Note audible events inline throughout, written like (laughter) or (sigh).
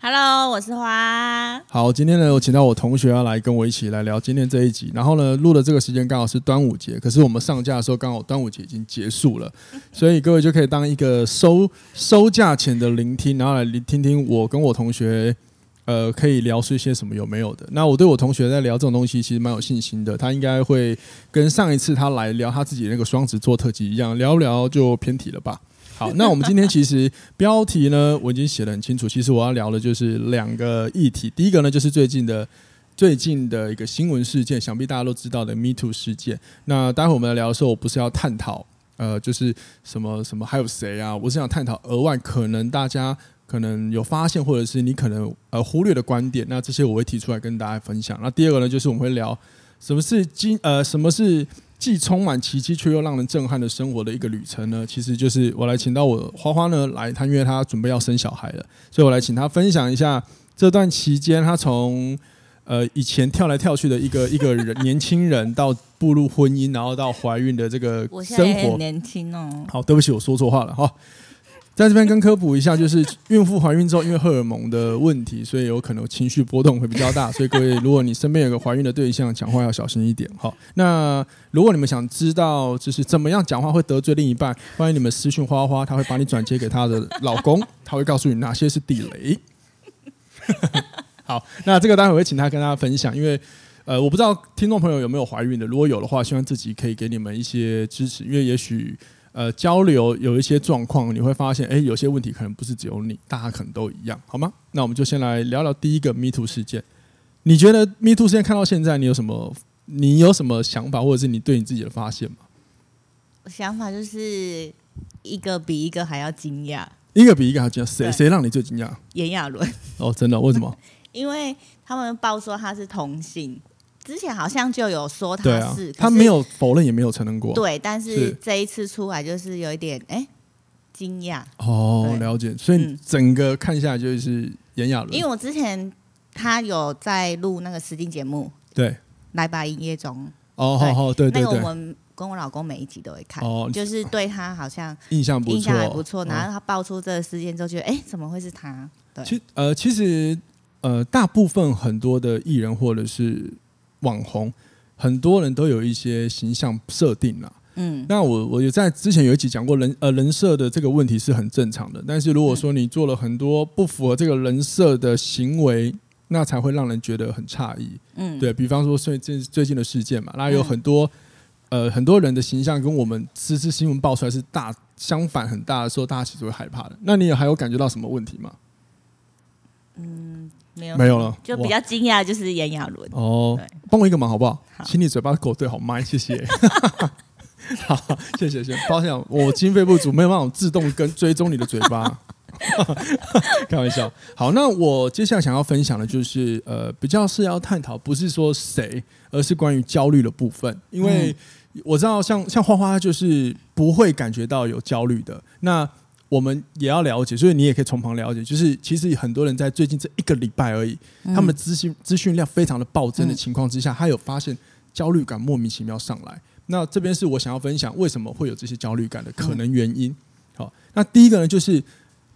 Hello，我是花。好，今天呢，我请到我同学要来跟我一起来聊今天这一集。然后呢，录的这个时间刚好是端午节，可是我们上架的时候刚好端午节已经结束了，(laughs) 所以各位就可以当一个收收价前的聆听，然后来听听我跟我同学，呃，可以聊出一些什么有没有的。那我对我同学在聊这种东西其实蛮有信心的，他应该会跟上一次他来聊他自己那个双子座特辑一样，聊聊就偏题了吧。好，那我们今天其实标题呢，我已经写得很清楚。其实我要聊的就是两个议题。第一个呢，就是最近的最近的一个新闻事件，想必大家都知道的 Me Too 事件。那待会我们来聊的时候，我不是要探讨呃，就是什么什么还有谁啊？我是想探讨额外可能大家可能有发现，或者是你可能呃忽略的观点。那这些我会提出来跟大家分享。那第二个呢，就是我们会聊什么是今呃什么是。既充满奇迹却又让人震撼的生活的一个旅程呢，其实就是我来请到我花花呢来，她因为她准备要生小孩了，所以我来请她分享一下这段期间她从呃以前跳来跳去的一个一个人 (laughs) 年轻人到步入婚姻，然后到怀孕的这个生活。我现在很年轻哦。好，对不起，我说错话了哈。在这边跟科普一下，就是孕妇怀孕之后，因为荷尔蒙的问题，所以有可能情绪波动会比较大。所以各位，如果你身边有个怀孕的对象，讲话要小心一点。好，那如果你们想知道就是怎么样讲话会得罪另一半，欢迎你们私讯花花，他会把你转接给他的老公，他会告诉你哪些是地雷。好，那这个待会会请他跟大家分享，因为呃，我不知道听众朋友有没有怀孕的，如果有的话，希望自己可以给你们一些支持，因为也许。呃，交流有一些状况，你会发现，哎，有些问题可能不是只有你，大家可能都一样，好吗？那我们就先来聊聊第一个 Me Too 事件。你觉得 Me Too 事件看到现在，你有什么？你有什么想法，或者是你对你自己的发现吗？想法就是一个比一个还要惊讶，一个比一个还要惊讶。谁谁让你最惊讶？炎亚纶。哦，真的？为什么？(laughs) 因为他们报说他是同性。之前好像就有说他是，啊、他没有否认，也没有承认过。对，但是这一次出来就是有一点哎惊讶。哦，了解。所以整个看下来就是炎亚纶。因为我之前他有在录那个实境节目，对，来吧营业中。哦，好好，对对对。那个我们跟我老公每一集都会看，哦，就是对他好像印象不错，印象还不错。然后他爆出这个事件之后，觉得哎，怎么会是他？对，其呃，其实呃，大部分很多的艺人或者是。网红很多人都有一些形象设定啦，嗯，那我我有在之前有一集讲过人呃人设的这个问题是很正常的，但是如果说你做了很多不符合这个人设的行为，那才会让人觉得很诧异，嗯，对，比方说最近最近的事件嘛，那有很多呃很多人的形象跟我们实时新闻爆出来是大相反很大的时候，大家其实会害怕的。那你还有感觉到什么问题吗？嗯。没有，没有了，就比较惊讶，就是炎亚纶哦。帮我一个忙好不好？好，请你嘴巴狗对好麦，(laughs) 谢谢。(laughs) 好，谢谢，谢谢。抱歉，我经费不足，没有办法自动跟追踪你的嘴巴。(laughs) 开玩笑。好，那我接下来想要分享的就是，呃，比较是要探讨，不是说谁，而是关于焦虑的部分。因为我知道像，像像花花就是不会感觉到有焦虑的。那我们也要了解，所以你也可以从旁了解。就是其实很多人在最近这一个礼拜而已，嗯、他们的资讯资讯量非常的暴增的情况之下，嗯、他有发现焦虑感莫名其妙上来。那这边是我想要分享为什么会有这些焦虑感的可能原因。好，那第一个呢，就是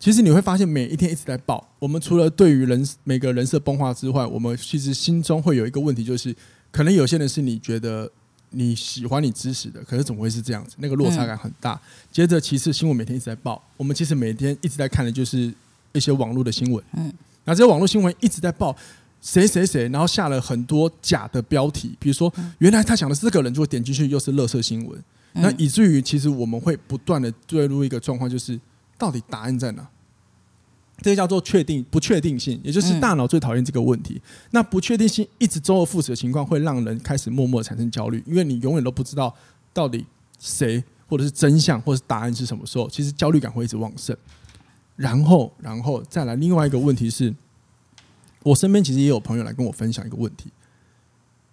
其实你会发现每一天一直在爆。我们除了对于人每个人设崩坏之外，我们其实心中会有一个问题，就是可能有些人是你觉得。你喜欢你支持的，可是怎么会是这样子？那个落差感很大。嗯、接着，其次新闻每天一直在报，我们其实每天一直在看的就是一些网络的新闻。嗯，那这些网络新闻一直在报谁谁谁，然后下了很多假的标题，比如说原来他讲的是这个人，就会点进去又是垃圾新闻。嗯、那以至于其实我们会不断的坠入一个状况，就是到底答案在哪？这叫做确定不确定性，也就是大脑最讨厌这个问题。嗯、那不确定性一直周而复始的情况，会让人开始默默产生焦虑，因为你永远都不知道到底谁或者是真相或者是答案是什么时候，其实焦虑感会一直旺盛。然后，然后再来另外一个问题是，我身边其实也有朋友来跟我分享一个问题，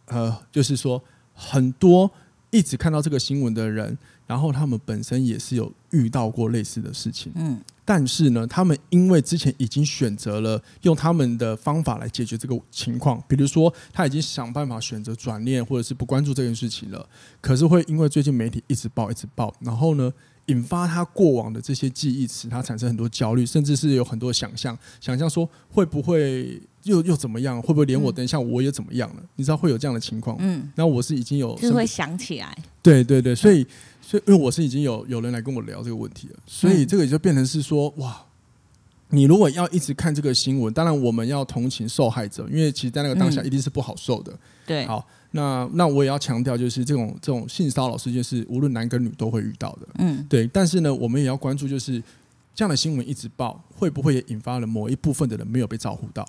呃，就是说很多一直看到这个新闻的人，然后他们本身也是有遇到过类似的事情，嗯，但是呢，他们因为之前已经选择了用他们的方法来解决这个情况，比如说他已经想办法选择转念或者是不关注这件事情了，可是会因为最近媒体一直报一直报，然后呢，引发他过往的这些记忆词，他产生很多焦虑，甚至是有很多想象，想象说会不会又又怎么样？会不会连我等一下我也怎么样了？你知道会有这样的情况？嗯，那我是已经有就会想起来，对对对，所以所以因为我是已经有有人来跟我聊这个问题了，所以这个也就变成是说哇，你如果要一直看这个新闻，当然我们要同情受害者，因为其实在那个当下一定是不好受的。对，好。那那我也要强调，就是这种这种性骚扰事件是无论男跟女都会遇到的，嗯，对。但是呢，我们也要关注，就是这样的新闻一直报，会不会也引发了某一部分的人没有被照顾到？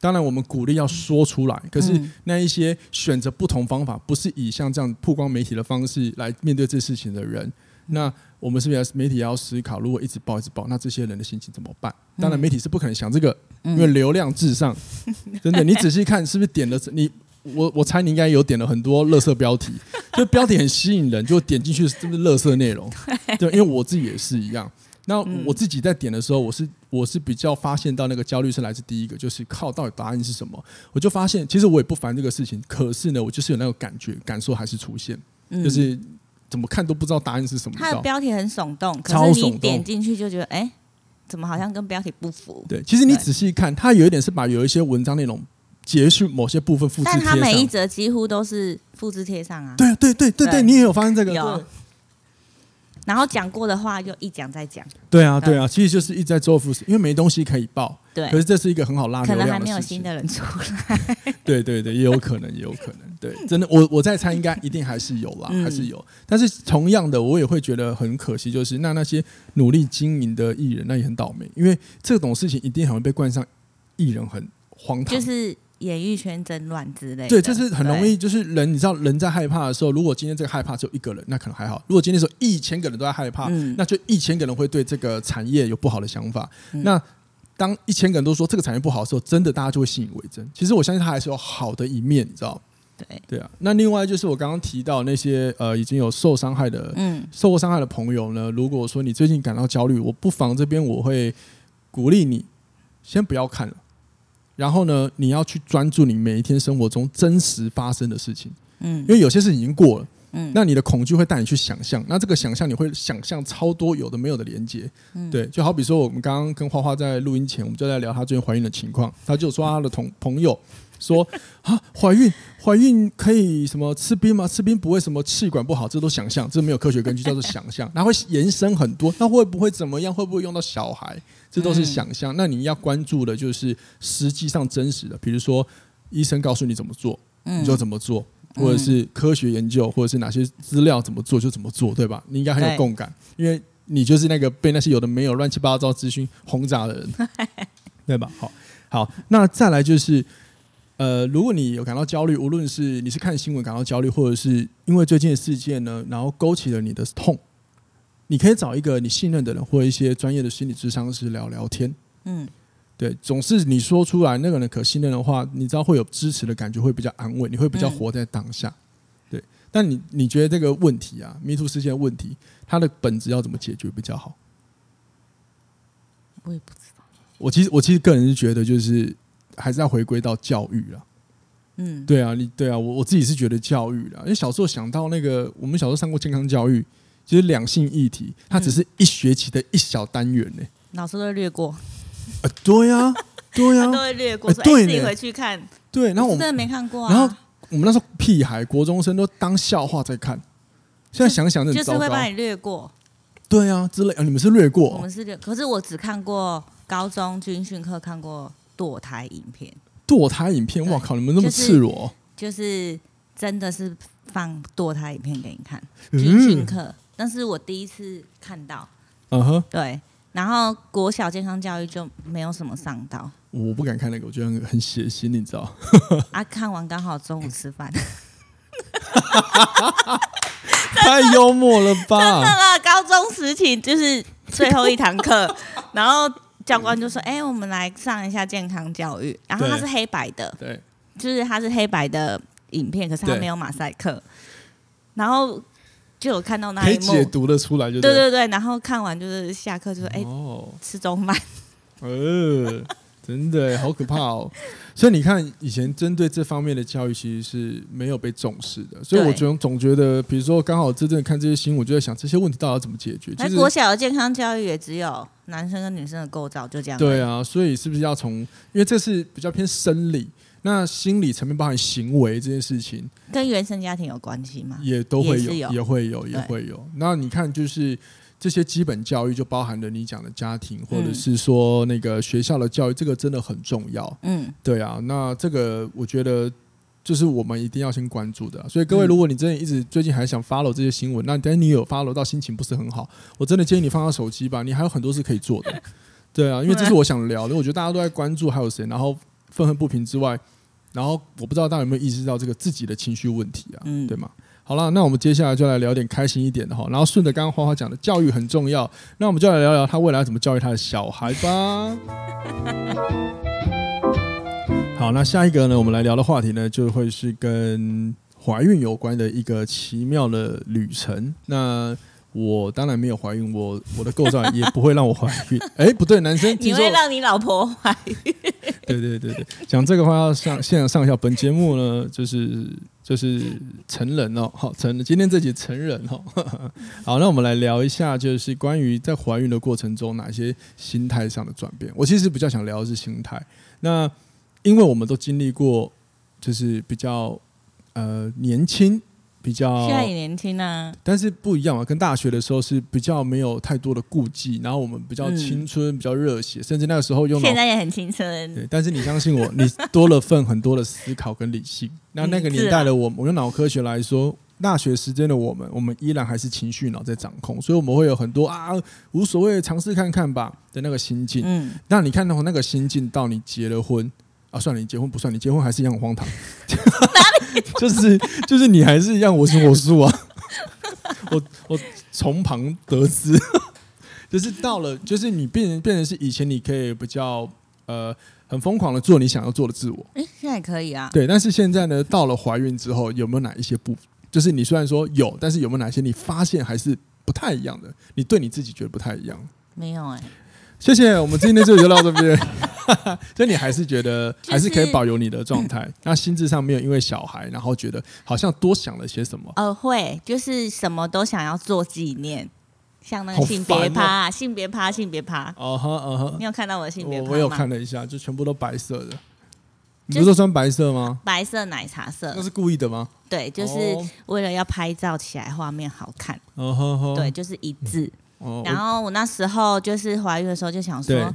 当然，我们鼓励要说出来，可是那一些选择不同方法，不是以像这样曝光媒体的方式来面对这事情的人，那我们是不是媒体也要思考，如果一直报一直报，那这些人的心情怎么办？当然，媒体是不可能想这个，因为流量至上，(laughs) 真的。你仔细看，是不是点了你？我我猜你应该有点了很多垃圾标题，就标题很吸引人，就点进去是不是垃圾内容？(laughs) 对，因为我自己也是一样。那我自己在点的时候，我是我是比较发现到那个焦虑是来自第一个，就是靠到底答案是什么？我就发现其实我也不烦这个事情，可是呢，我就是有那个感觉感受还是出现，就是怎么看都不知道答案是什么。它的标题很耸动，可是你点进去就觉得，哎，怎么好像跟标题不符？对，其实你仔细看，它有一点是把有一些文章内容。结束某些部分复制贴上，但它每一则几乎都是复制贴上啊。对对对对对，你也有发现这个？有。然后讲过的话就一讲再讲。对啊对啊，其实就是一直在周而复始，因为没东西可以报。对。可是这是一个很好拉流量的。可能还没有新的人出来。对对对，也有可能，也有可能。对，(laughs) 真的，我我在猜，应该一定还是有啦，还是有。但是同样的，我也会觉得很可惜，就是那那些努力经营的艺人，那也很倒霉，因为这种事情一定很容易被冠上艺人很荒唐。就是。演艺圈争乱之类的，对，这是很容易，就是人，你知道，人在害怕的时候，如果今天这个害怕只有一个人，那可能还好；如果今天说一千个人都在害怕，嗯、那就一千个人会对这个产业有不好的想法。嗯、那当一千个人都说这个产业不好的时候，真的大家就会信以为真。其实我相信它还是有好的一面，你知道？对，对啊。那另外就是我刚刚提到那些呃已经有受伤害的，嗯，受过伤害的朋友呢，如果说你最近感到焦虑，我不妨这边我会鼓励你先不要看了。然后呢，你要去专注你每一天生活中真实发生的事情，嗯，因为有些事情已经过了，嗯，那你的恐惧会带你去想象，那这个想象你会想象超多有的没有的连接，嗯，对，就好比说我们刚刚跟花花在录音前，我们就在聊她最近怀孕的情况，她就说她的同朋友说啊，怀孕怀孕可以什么吃冰吗？吃冰不会什么气管不好，这都想象，这没有科学根据，叫做想象，然后会延伸很多，那会不会怎么样？会不会用到小孩？这都是想象，那你要关注的就是实际上真实的，比如说医生告诉你怎么做，你就怎么做，或者是科学研究，或者是哪些资料怎么做就怎么做，对吧？你应该很有共感，因为你就是那个被那些有的没有乱七八糟资讯轰炸的人，(laughs) 对吧？好，好，那再来就是，呃，如果你有感到焦虑，无论是你是看新闻感到焦虑，或者是因为最近的事件呢，然后勾起了你的痛。你可以找一个你信任的人，或一些专业的心理咨商师聊聊天。嗯，对，总是你说出来那个人可信任的话，你知道会有支持的感觉，会比较安慰，你会比较活在当下。对，但你你觉得这个问题啊，MeToo 事件的问题，它的本质要怎么解决比较好？我也不知道。我其实我其实个人是觉得，就是还是要回归到教育了。嗯，对啊，你对啊，我我自己是觉得教育了，因为小时候想到那个，我们小时候上过健康教育。其实两性议题，它只是一学期的一小单元呢、欸。老师都会略过。呃，对呀、啊，对呀、啊，(laughs) 都会略过。欸、对，自己回去看。对，然后我们真的没看过啊。然后我们那时候屁孩，国中生都当笑话在看。现在想想，就是会把你略过。对啊，之类啊，你们是略过。我们是略，可是我只看过高中军训课看过堕胎影片。堕胎影片，我靠！你们那么赤裸。就是、就是、真的是放堕胎影片给你看，军训课。嗯但是我第一次看到，嗯哼，对，然后国小健康教育就没有什么上到，我不敢看那个，我觉得很很血腥，你知道？(laughs) 啊，看完刚好中午吃饭，(laughs) 太幽默了吧？真的了，高中时期就是最后一堂课，(laughs) 然后教官就说：“哎、欸，我们来上一下健康教育。”然后它是黑白的，对，就是它是黑白的影片，可是它没有马赛克。然后就有看到那一幕，解读的出来就，就对对对。然后看完就是下课就说：“哎、欸哦，吃中饭。”呃。真的好可怕哦！所以你看，以前针对这方面的教育其实是没有被重视的。所以我觉得总觉得，比如说刚好真正看这些新闻，我就在想这些问题到底要怎么解决。其实国小的健康教育也只有男生跟女生的构造就这样。对啊，所以是不是要从？因为这是比较偏生理，那心理层面包含行为这件事情，跟原生家庭有关系吗？也都会有，有也会有，也会有。那你看，就是。这些基本教育就包含了你讲的家庭，或者是说那个学校的教育，这个真的很重要。嗯，对啊，那这个我觉得就是我们一定要先关注的。所以各位，如果你真的一直最近还想 follow 这些新闻，那等你有 follow 到心情不是很好，我真的建议你放下手机吧，你还有很多事可以做的。(laughs) 对啊，因为这是我想聊的，我觉得大家都在关注还有谁，然后愤恨不平之外，然后我不知道大家有没有意识到这个自己的情绪问题啊？嗯，对吗？好了，那我们接下来就来聊点开心一点的哈。然后顺着刚刚花花讲的教育很重要，那我们就来聊聊他未来怎么教育他的小孩吧。(laughs) 好，那下一个呢，我们来聊的话题呢，就会是跟怀孕有关的一个奇妙的旅程。那我当然没有怀孕，我我的构造也不会让我怀孕。(laughs) 哎、欸，不对，男生你会让你老婆怀孕？(laughs) 对对对对，讲这个话要上现场上一下。本节目呢，就是。就是成人哦，好成人。今天这集成人哦，(laughs) 好，那我们来聊一下，就是关于在怀孕的过程中哪些心态上的转变。我其实比较想聊的是心态。那因为我们都经历过，就是比较呃年轻。比较现在也年轻啊，但是不一样啊，跟大学的时候是比较没有太多的顾忌，然后我们比较青春，嗯、比较热血，甚至那个时候用现在也很青春。对，但是你相信我，你多了份很多的思考跟理性。(laughs) 那那个年代的我，我用脑科学来说，大学时间的我们，我们依然还是情绪脑在掌控，所以我们会有很多啊无所谓，尝试看看吧的那个心境。嗯，那你看到那个心境到你结了婚啊，算了，你结婚不算，你结婚还是一样很荒唐。(laughs) 就是就是你还是一样我行我素啊，(laughs) 我我从旁得知，就是到了就是你变成变成是以前你可以比较呃很疯狂的做你想要做的自我，哎、欸，现在可以啊，对，但是现在呢，到了怀孕之后有没有哪一些不，就是你虽然说有，但是有没有哪些你发现还是不太一样的，你对你自己觉得不太一样？没有哎、欸。谢谢，我们今天就就到这边。(laughs) 所以你还是觉得还是可以保有你的状态，那心智上没有因为小孩，然后觉得好像多想了些什么？呃，会，就是什么都想要做纪念，像那个性别趴、性别趴、性别趴。哦呵，哦呵，你有看到我的性别趴吗？我有看了一下，就全部都白色的。你不是说穿白色吗？白色奶茶色，那是故意的吗？对，就是为了要拍照起来画面好看。哦呵，对，就是一致。然后我那时候就是怀孕的时候就想说，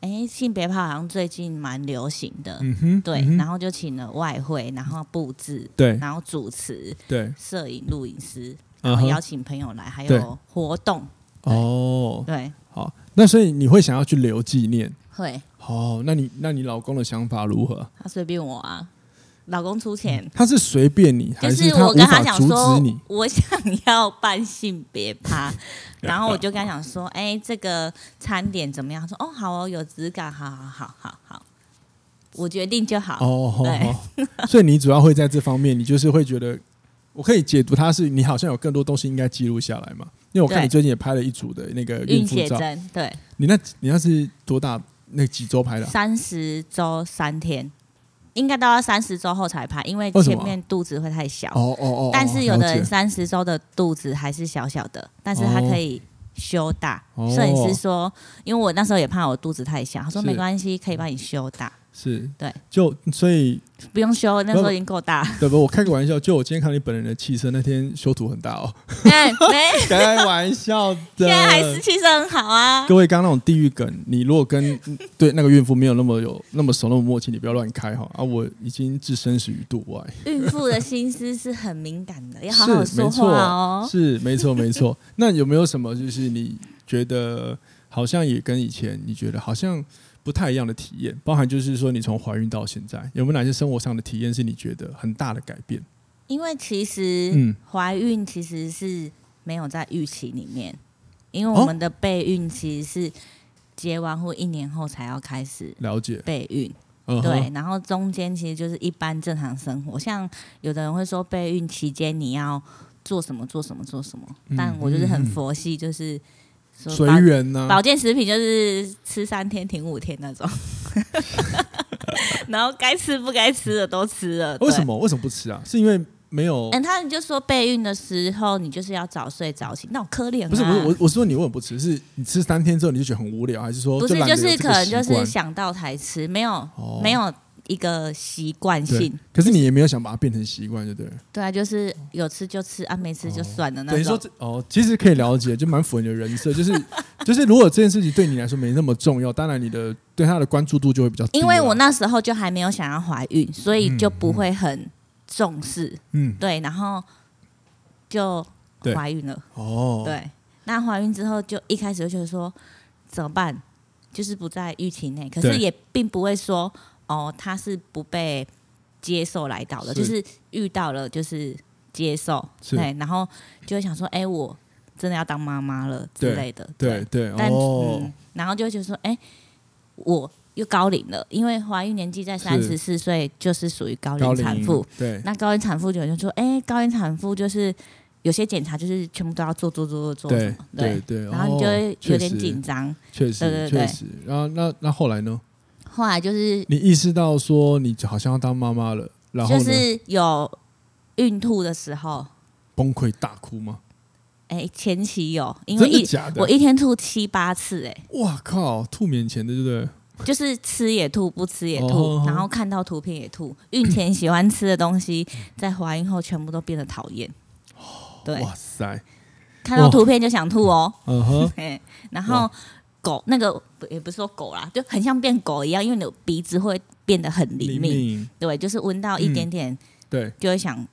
哎，性别炮好像最近蛮流行的，对，嗯、然后就请了外汇，然后布置，对，然后主持，对，摄影、录影师，然后邀请朋友来，还有活动，哦，对，好，那所以你会想要去留纪念？会，哦，那你那你老公的想法如何？他随便我啊。老公出钱，他是随便你，还是我跟他想说？我想要办性别趴，(laughs) 然后我就跟他讲说：“哎、欸，这个餐点怎么样？”他说：“哦，好哦，有质感，好好好好好，我决定就好。”哦，对，所以你主要会在这方面，你就是会觉得，我可以解读他是你好像有更多东西应该记录下来嘛？因为我看你最近也拍了一组的那个孕妇照，对，你那你那是多大？那几周拍的？三十周三天。应该都要三十周后才拍，因为前面肚子会太小。哦哦哦。但是有的人三十周的肚子还是小小的，但是他可以修大。摄影师说，因为我那时候也怕我肚子太小，他说没关系，可以帮你修大。是对，就所以不用修，那时候已经够大。(laughs) 对不？我开个玩笑，就我今天看你本人的气色，那天修图很大哦。(laughs) 没 (laughs) 开玩笑的，现在还是气色很好啊。各位，刚刚那种地狱梗，你如果跟对那个孕妇没有那么有那么熟那么默契，你不要乱开哈。啊，我已经置身死于度外。孕妇的心思是很敏感的，要好好说话哦。是没错，没错。那有没有什么就是你觉得好像也跟以前你觉得好像？不太一样的体验，包含就是说，你从怀孕到现在，有没有哪些生活上的体验是你觉得很大的改变？因为其实，嗯，怀孕其实是没有在预期里面，因为我们的备孕其实是结完婚一年后才要开始了解备孕。对，然后中间其实就是一般正常生活，像有的人会说备孕期间你要做什么做什么做什么，但我就是很佛系，就是随缘呢。保健食品就是吃三天停五天那种，(laughs) 然后该吃不该吃的都吃了。为什么？为什么不吃啊？是因为。没有，嗯，他就说备孕的时候，你就是要早睡早起，那种可怜啊。不是不是，我我说你为什么不吃？是你吃三天之后你就觉得很无聊，还是说不是？就是可能就是想到才吃，没有、哦、没有一个习惯性。可是你也没有想把它变成习惯，就对了。对啊，就是有吃就吃啊，没吃就算了。那等于说哦，其实可以了解，就蛮符合你的人设，就 (laughs) 是就是如果这件事情对你来说没那么重要，当然你的对他的关注度就会比较低。因为我那时候就还没有想要怀孕，所以就不会很。嗯重视，嗯，对，然后就怀孕了，哦，对，那怀孕之后就一开始就觉得说怎么办，就是不在预期内，可是也并不会说哦，他是不被接受来到的，就是遇到了就是接受，对，然后就会想说，哎，我真的要当妈妈了之类的，对对，但嗯，然后就觉得说，哎，我。又高龄了，因为怀孕年纪在三十四岁，就是属于高龄产妇。对，那高龄产妇就就说，哎、欸，高龄产妇就是有些检查就是全部都要做做做做做什么，对对，对，然后你就会有点紧张。确实，对对对。然后那那后来呢？后来就是你意识到说你好像要当妈妈了，然后就是有孕吐的时候，崩溃大哭吗？哎、欸，前期有，因为一我一天吐七八次、欸，哎，哇靠，吐免钱的，对不对？就是吃也吐，不吃也吐，哦、然后看到图片也吐。孕前喜欢吃的东西，在怀孕后全部都变得讨厌。对，哇塞，看到图片就想吐哦。嗯 (laughs) 哼，然后狗那个也不是说狗啦，就很像变狗一样，因为你的鼻子会变得很灵敏。灵敏对，就是闻到一点点，对，就会想，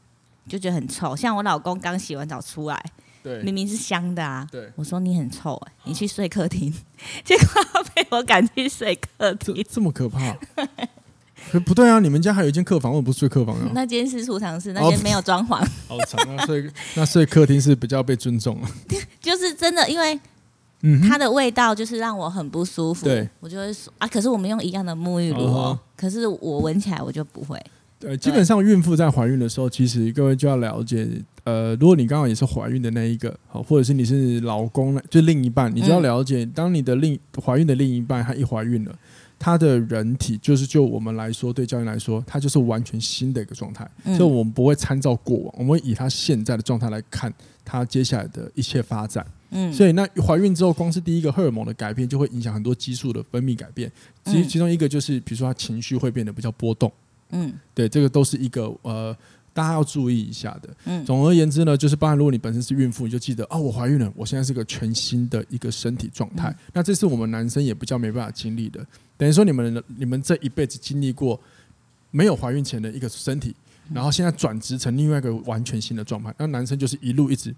就觉得很臭。像我老公刚洗完澡出来。对，明明是香的啊！对，我说你很臭哎、欸，你去睡客厅，(laughs) 结果被我赶去睡客厅，这，么可怕？可 (laughs) 不对啊！你们家还有一间客房，为什么不睡客房啊？(laughs) 那间是储藏室，那间没有装潢。好长啊！睡那睡客厅是比较被尊重了。就是真的，因为嗯，它的味道就是让我很不舒服。对，我就会说啊，可是我们用一样的沐浴露哦，可是我闻起来我就不会。对，基本上孕妇在怀孕的时候，其实各位就要了解。呃，如果你刚好也是怀孕的那一个，好，或者是你是老公，就另一半，你就要了解，当你的另怀孕的另一半，她一怀孕了，她的人体就是就我们来说，对教练来说，他就是完全新的一个状态，所以我们不会参照过往，我们会以她现在的状态来看她接下来的一切发展。嗯，所以那怀孕之后，光是第一个荷尔蒙的改变，就会影响很多激素的分泌改变，其其中一个就是，比如说他情绪会变得比较波动。嗯，对，这个都是一个呃。大家要注意一下的。嗯，总而言之呢，就是，包含如果你本身是孕妇，你就记得哦，我怀孕了，我现在是个全新的一个身体状态。嗯、那这是我们男生也比较没办法经历的。等于说，你们你们这一辈子经历过没有怀孕前的一个身体，然后现在转职成另外一个完全新的状态。那男生就是一路一直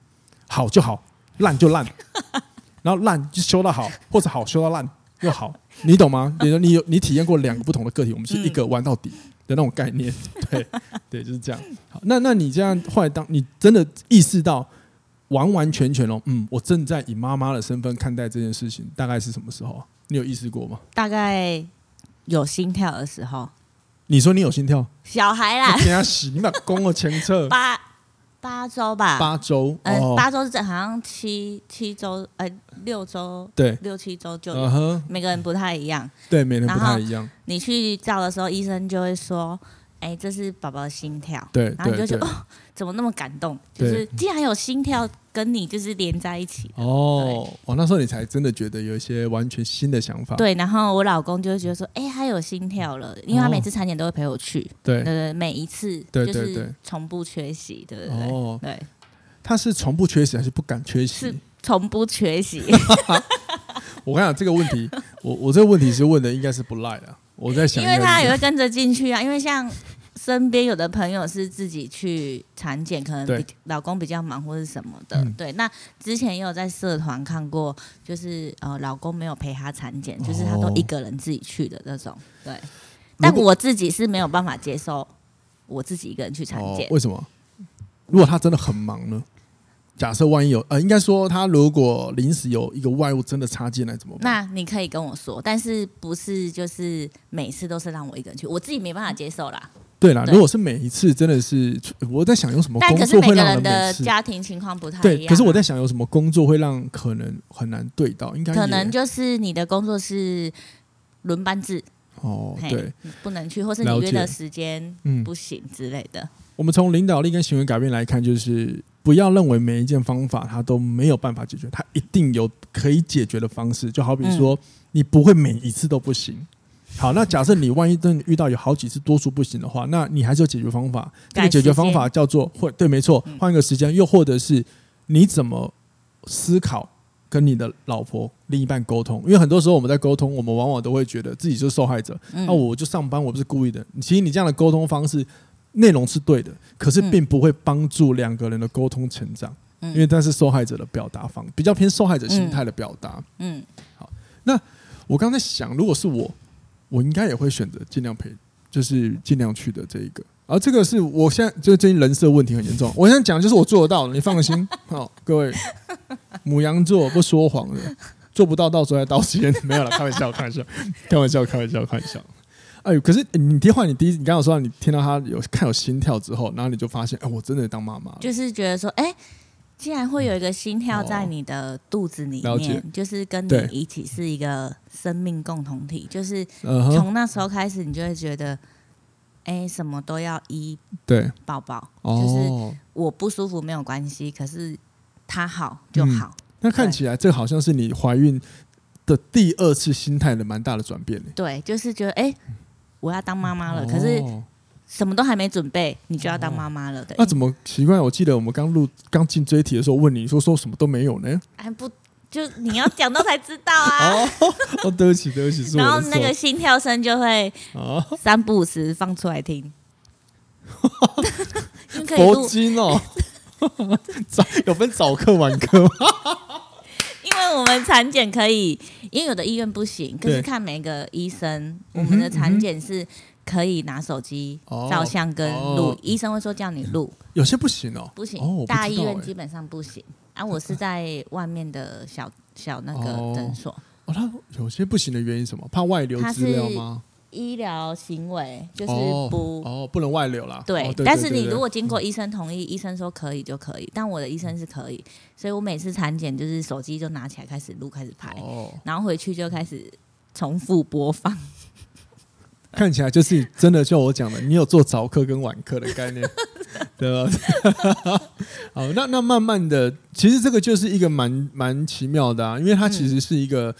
好就好，烂就烂，(laughs) 然后烂就修到好，或者好修到烂又好，你懂吗？你你有你体验过两个不同的个体，我们是一个玩到底。的那种概念，(laughs) 对对，就是这样。好，那那你这样后来，当你真的意识到完完全全哦，嗯，我正在以妈妈的身份看待这件事情，大概是什么时候？你有意识过吗？大概有心跳的时候。你说你有心跳？小孩啦，(laughs) 给他洗，你把弓的前侧八八周吧，八周，嗯、呃，八周是好像七七周，呃。六周对，六七周就有，每个人不太一样。对，每个人不太一样。你去照的时候，医生就会说：“哎、欸，这是宝宝的心跳。”对，然后你就觉得哦，怎么那么感动？就是竟然有心跳跟你就是连在一起。哦，哦，那时候你才真的觉得有一些完全新的想法。对，然后我老公就会觉得说：“哎、欸，他有心跳了，因为他每次产检都会陪我去。对”对对，每一次就是从不缺席，对不对？哦，对。他是从不缺席还是不敢缺席？是从不缺席。(laughs) 我跟你讲这个问题，我我这个问题是问的应该是不赖的。我在想，因为他也会跟着进去啊。因为像身边有的朋友是自己去产检，可能比老公比较忙或是什么的。对，那之前也有在社团看过，就是呃，老公没有陪她产检，就是她都一个人自己去的那种。对，但我自己是没有办法接受我自己一个人去产检。为什么？如果他真的很忙呢？假设万一有呃，应该说他如果临时有一个外物真的插进来怎么办？那你可以跟我说，但是不是就是每次都是让我一个人去，我自己没办法接受啦。对啦，如果是每一次真的是我在想有什么工作会让人的家庭情况不太一样。对，可是我在想有什么工作会让可能很难对到，应该可能就是你的工作是轮班制哦，对，不能去，或是你约的时间不行之类的。我们从领导力跟行为改变来看，就是不要认为每一件方法它都没有办法解决，它一定有可以解决的方式。就好比说，你不会每一次都不行。好，那假设你万一真的遇到有好几次多数不行的话，那你还是有解决方法。这个解决方法叫做或，对，没错，换一个时间，又或者是你怎么思考跟你的老婆另一半沟通。因为很多时候我们在沟通，我们往往都会觉得自己就是受害者。那我就上班，我不是故意的。其实你这样的沟通方式内容是对的，可是并不会帮助两个人的沟通成长，因为那是受害者的表达方，比较偏受害者心态的表达。嗯，好，那我刚才想，如果是我。我应该也会选择尽量陪，就是尽量去的这一个。而这个是我现在就最近人设问题很严重。我现在讲就是我做得到，你放心。(laughs) 好，各位，母羊座不说谎的，做不到到时候再道歉。没有了，开玩笑，开玩笑，开玩笑，开玩笑，开玩笑。哎呦，可是你第一话，你第一，你刚刚说你听到他有看有心跳之后，然后你就发现，哎，我真的当妈妈了，就是觉得说，哎。竟然会有一个心跳在你的肚子里面，就是跟你一起是一个生命共同体。就是从那时候开始，你就会觉得，哎，什么都要依对宝宝，就是我不舒服没有关系，可是他好就好。那看起来这好像是你怀孕的第二次心态的蛮大的转变。对，就是觉得，哎，我要当妈妈了，可是。什么都还没准备，你就要当妈妈了？哦、对。那怎么奇怪？我记得我们刚录、刚进这一题的时候，问你说说什么都没有呢？哎，不，就你要讲到才知道啊！(laughs) 哦，哦，对不起，对不起。然后那个心跳声就会三不五时放出来听。(laughs) 佛经哦，(laughs) 早有分早课晚课吗？因为我们产检可以，因为有的医院不行，可是看每个医生，我们的产检是。可以拿手机照相跟录，哦、医生会说叫你录。有些不行哦，不行，哦、大医院基本上不行。啊，我是在外面的小小那个诊所。哦，他有些不行的原因什么？怕外流资料吗？医疗行为就是不哦，不能外流啦。对，但是你如果经过医生同意，嗯、医生说可以就可以。但我的医生是可以，所以我每次产检就是手机就拿起来开始录，开始拍，哦、然后回去就开始重复播放。看起来就是真的，像我讲的，你有做早课跟晚课的概念，(laughs) 对吧？(laughs) 好，那那慢慢的，其实这个就是一个蛮蛮奇妙的啊，因为它其实是一个，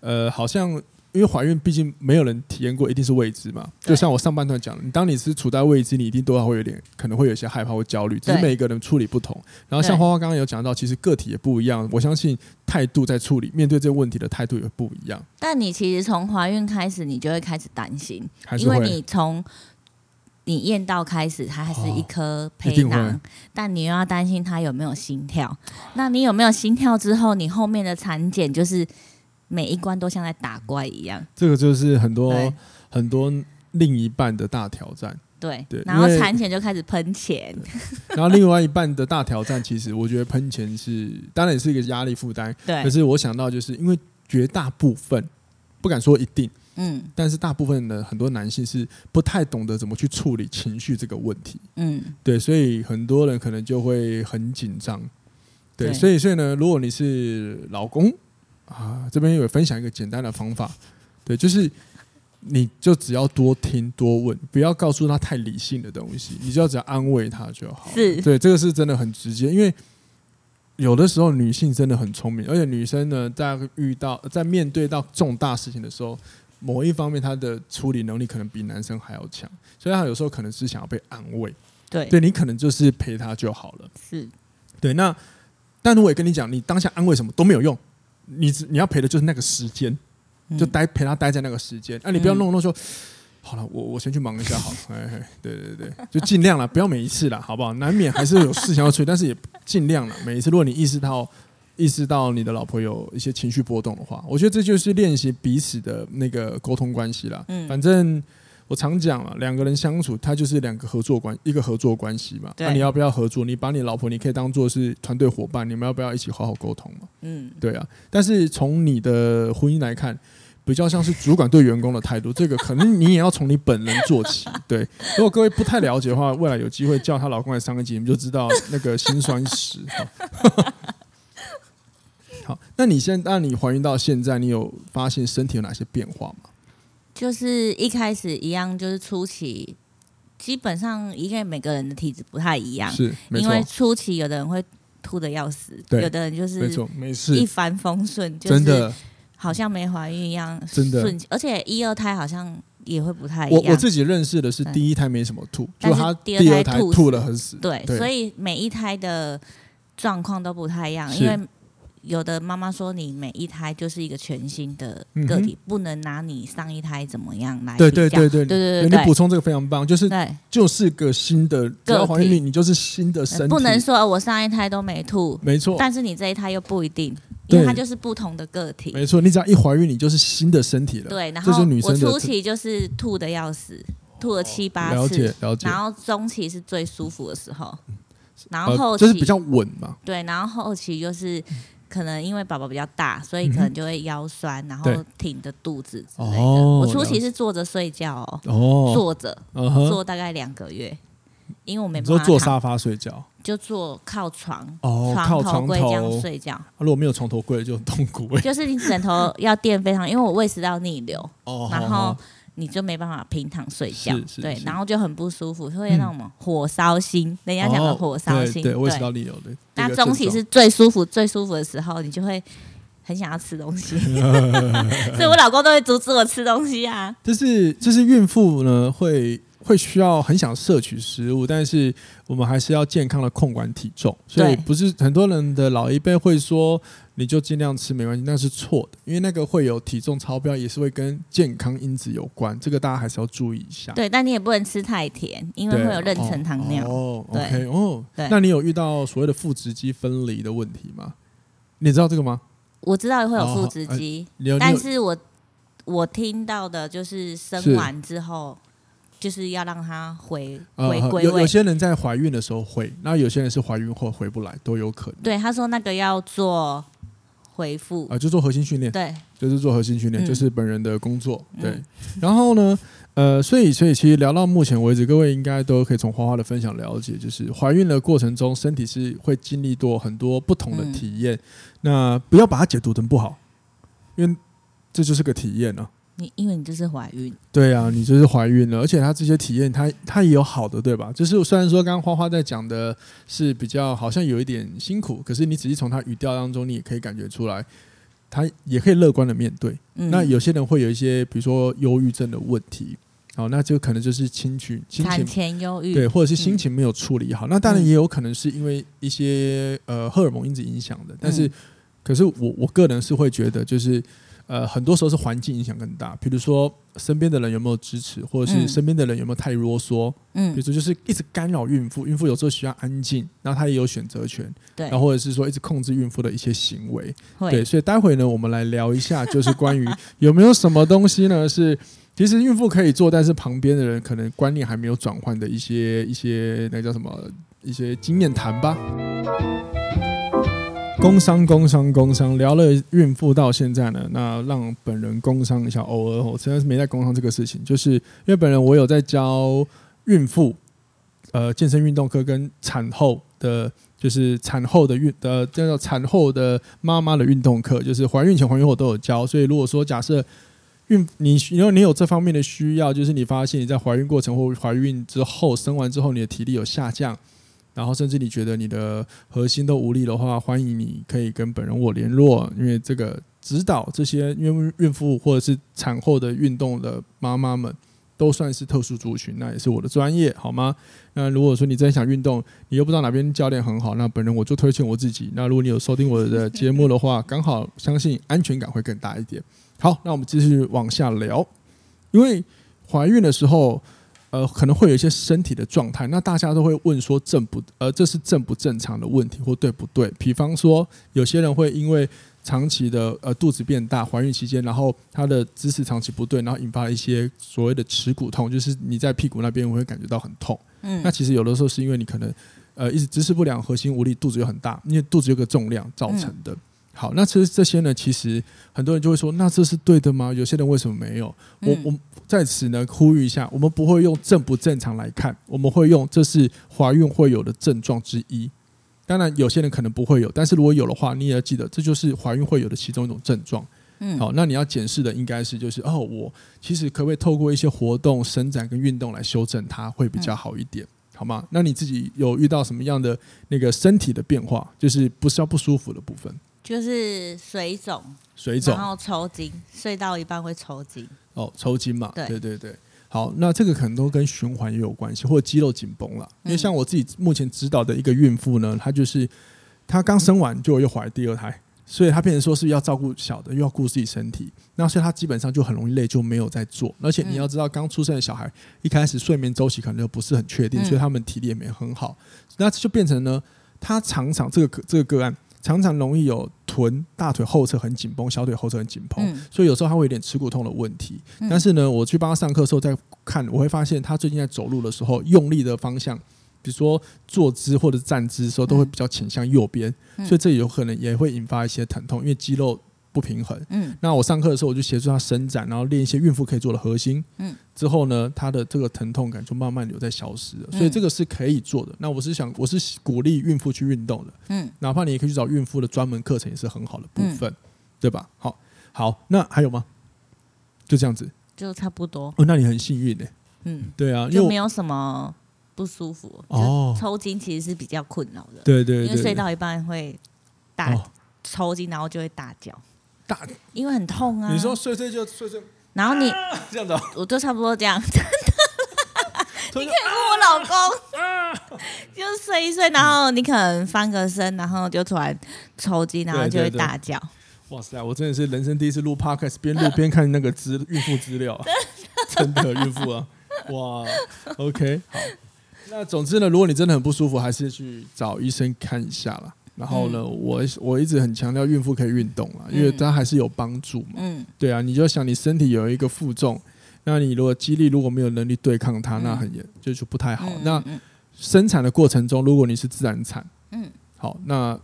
呃，好像。因为怀孕毕竟没有人体验过，一定是未知嘛。就像我上半段讲，你当你是处在未知，你一定多少会有点，可能会有一些害怕或焦虑。只是每一个人处理不同。然后像花花刚刚有讲到，其实个体也不一样。我相信态度在处理面对这个问题的态度也不一样。但你其实从怀孕开始，你就会开始担心，因为你从你验到开始，它还是一颗胚囊，但你又要担心它有没有心跳。那你有没有心跳之后，你后面的产检就是。每一关都像在打怪一样，这个就是很多很多另一半的大挑战。对对，然后产前就开始喷钱，(laughs) 然后另外一半的大挑战，其实我觉得喷钱是当然也是一个压力负担。对，可是我想到就是因为绝大部分不敢说一定，嗯，但是大部分的很多男性是不太懂得怎么去处理情绪这个问题。嗯，对，所以很多人可能就会很紧张。对，对所以所以呢，如果你是老公。啊，这边有分享一个简单的方法，对，就是你就只要多听多问，不要告诉他太理性的东西，你就要只要安慰他就好。是，对，这个是真的很直接，因为有的时候女性真的很聪明，而且女生呢，在遇到在面对到重大事情的时候，某一方面她的处理能力可能比男生还要强，所以她有时候可能是想要被安慰。对，对你可能就是陪她就好了。是，对，那但是我也跟你讲，你当下安慰什么都没有用。你你要陪的就是那个时间，就待陪他待在那个时间。那、你不要弄弄说，嗯、好了，我我先去忙一下好了。哎，对对对，就尽量了，不要每一次了，好不好？难免还是有事情要处理，但是也尽量了。每一次，如果你意识到意识到你的老婆有一些情绪波动的话，我觉得这就是练习彼此的那个沟通关系了。嗯，反正我常讲啊，两个人相处，他就是两个合作关，一个合作关系嘛。那、啊、你要不要合作？你把你老婆，你可以当做是团队伙伴，你们要不要一起好好沟通嘛？嗯，对啊。但是从你的婚姻来看，比较像是主管对员工的态度，这个可能你也要从你本人做起。(laughs) 对，如果各位不太了解的话，未来有机会叫她老公来上个节目，就知道那个辛酸史。(laughs) 好，那你现在，那你怀孕到现在，你有发现身体有哪些变化吗？就是一开始一样，就是初期，基本上因为每个人的体质不太一样，是，因为初期有的人会吐的要死，对，有的人就是没错，没事，一帆风顺，真的好像没怀孕一样，(laughs) 真的，而且一二胎好像也会不太一样。我我自己认识的是第一胎没什么吐，就他第二胎吐了很死，对，所以每一胎的状况都不太一样，因为。有的妈妈说，你每一胎就是一个全新的个体，嗯、不能拿你上一胎怎么样来。对对对对对对，对，你补充这个非常棒，就是对，就是个新的个体，你你就是新的身体。不能说我上一胎都没吐，没错，但是你这一胎又不一定，因为它就是不同的个体。没错，你只要一怀孕，你就是新的身体了。对，然后我初期就是吐的要死，吐了七八次，了解了解。然后中期是最舒服的时候，然后就是比较稳嘛。对，然后后期就是。可能因为宝宝比较大，所以可能就会腰酸，嗯、然后挺着肚子之类的。哦、我初期是坐着睡觉哦，哦坐着、嗯、坐大概两个月，因为我没办法坐沙发睡觉，就坐靠床，哦、床头柜这样睡觉。如果没有床头柜就很痛苦。就是你枕头要垫非常，因为我胃食道逆流，哦、然后。你就没办法平躺睡觉，对，然后就很不舒服，会那种火烧心，人家讲的火烧心，对，我知道理由的。那中期是最舒服、最舒服的时候，你就会很想要吃东西，(laughs) 所以我老公都会阻止我吃东西啊。就是就是孕妇呢，会会需要很想摄取食物，但是我们还是要健康的控管体重，所以不是很多人的老一辈会说。你就尽量吃没关系，那是错的，因为那个会有体重超标，也是会跟健康因子有关，这个大家还是要注意一下。对，但你也不能吃太甜，因为会有妊娠糖尿。哦，OK，哦，那你有遇到所谓的腹直肌分离的问题吗？你知道这个吗？我知道会有腹直肌，哦，但是我我听到的就是生完之后。就是要让他回回归位。有有些人在怀孕的时候会，那有些人是怀孕后回不来，都有可能。对，他说那个要做回复啊，就做核心训练。对，就是做核心训练，嗯、就是本人的工作。对，嗯、然后呢，呃，所以所以其实聊到目前为止，各位应该都可以从花花的分享了解，就是怀孕的过程中，身体是会经历多很多不同的体验。嗯、那不要把它解读成不好，因为这就是个体验呢、啊。你因为你就是怀孕，对啊，你就是怀孕了，而且他这些体验，他他也有好的，对吧？就是虽然说刚刚花花在讲的是比较好像有一点辛苦，可是你仔细从他语调当中，你也可以感觉出来，他也可以乐观的面对。嗯、那有些人会有一些，比如说忧郁症的问题，好，那就可能就是情绪、心情产前忧郁，对，或者是心情没有处理好。嗯、那当然也有可能是因为一些呃荷尔蒙因子影响的，但是，嗯、可是我我个人是会觉得就是。呃，很多时候是环境影响更大，比如说身边的人有没有支持，或者是身边的人有没有太啰嗦，嗯，比如说就是一直干扰孕妇，孕妇有时候需要安静，然后她也有选择权，对，然后或者是说一直控制孕妇的一些行为，对，所以待会呢，我们来聊一下，就是关于 (laughs) 有没有什么东西呢，是其实孕妇可以做，但是旁边的人可能观念还没有转换的一些一些那个叫什么一些经验谈吧。工伤，工伤，工伤，聊了孕妇到现在呢，那让本人工伤一下。偶尔我实在是没在工伤这个事情，就是因为本人我有在教孕妇，呃，健身运动课跟产后的，就是产后的孕呃叫做产后的妈妈的运动课，就是怀孕前、怀孕后都有教。所以如果说假设孕你因为你有这方面的需要，就是你发现你在怀孕过程或怀孕之后生完之后，你的体力有下降。然后甚至你觉得你的核心都无力的话，欢迎你可以跟本人我联络，因为这个指导这些孕孕妇或者是产后的运动的妈妈们，都算是特殊族群，那也是我的专业，好吗？那如果说你真想运动，你又不知道哪边教练很好，那本人我就推荐我自己。那如果你有收听我的节目的话，刚好相信安全感会更大一点。好，那我们继续往下聊，因为怀孕的时候。呃，可能会有一些身体的状态，那大家都会问说正不呃，这是正不正常的问题或对不对？比方说，有些人会因为长期的呃肚子变大，怀孕期间，然后他的姿势长期不对，然后引发了一些所谓的耻骨痛，就是你在屁股那边会感觉到很痛。嗯，那其实有的时候是因为你可能呃一直姿势不良，核心无力，肚子又很大，因为肚子有个重量造成的。嗯好，那其实这些呢，其实很多人就会说，那这是对的吗？有些人为什么没有？我我在此呢呼吁一下，我们不会用正不正常来看，我们会用这是怀孕会有的症状之一。当然，有些人可能不会有，但是如果有的话，你也要记得，这就是怀孕会有的其中一种症状。嗯，好，那你要检视的应该是就是哦，我其实可不可以透过一些活动、伸展跟运动来修正它，会比较好一点，好吗？那你自己有遇到什么样的那个身体的变化，就是不是要不舒服的部分？就是水肿，水肿，然后抽筋，睡到一半会抽筋。哦，抽筋嘛，对对对对。好，那这个可能都跟循环也有关系，或者肌肉紧绷了。因为像我自己目前指导的一个孕妇呢，她就是她刚生完就又怀第二胎，所以她变成说是要照顾小的，又要顾自己身体，那所以她基本上就很容易累，就没有在做。而且你要知道，刚出生的小孩一开始睡眠周期可能就不是很确定，所以他们体力也没很好，那就变成呢，她常常这个这个个案。常常容易有臀、大腿后侧很紧绷，小腿后侧很紧绷，嗯、所以有时候他会有点耻骨痛的问题。嗯、但是呢，我去帮他上课的时候再看，我会发现他最近在走路的时候用力的方向，比如说坐姿或者站姿的时候，都会比较倾向右边，嗯、所以这有可能也会引发一些疼痛，因为肌肉。不平衡。嗯，那我上课的时候，我就协助他伸展，然后练一些孕妇可以做的核心。嗯，之后呢，他的这个疼痛感就慢慢有在消失了。所以这个是可以做的。那我是想，我是鼓励孕妇去运动的。嗯，哪怕你也可以去找孕妇的专门课程，也是很好的部分，嗯、对吧？好，好，那还有吗？就这样子，就差不多。哦，那你很幸运呢。嗯，对啊，就没有什么不舒服。哦，抽筋其实是比较困扰的。对对对，因为睡到一半会大抽筋，然后就会大叫。大，因为很痛啊！你说睡睡就睡睡，然后你这样子，我就差不多这样，真的。你可以问我老公，就睡一睡，然后你可能翻个身，然后就突然抽筋，然后就会大叫。哇塞！我真的是人生第一次录 podcast，边录边 (laughs) 看那个资孕妇资料，真的孕妇啊！哇，OK，好。那总之呢，如果你真的很不舒服，还是去找医生看一下啦。然后呢，嗯、我我一直很强调孕妇可以运动啊，因为它还是有帮助嘛。嗯，对啊，你就想你身体有一个负重，那你如果肌力如果没有能力对抗它，那很严就是不太好。嗯、那生产的过程中，如果你是自然产，嗯，好，那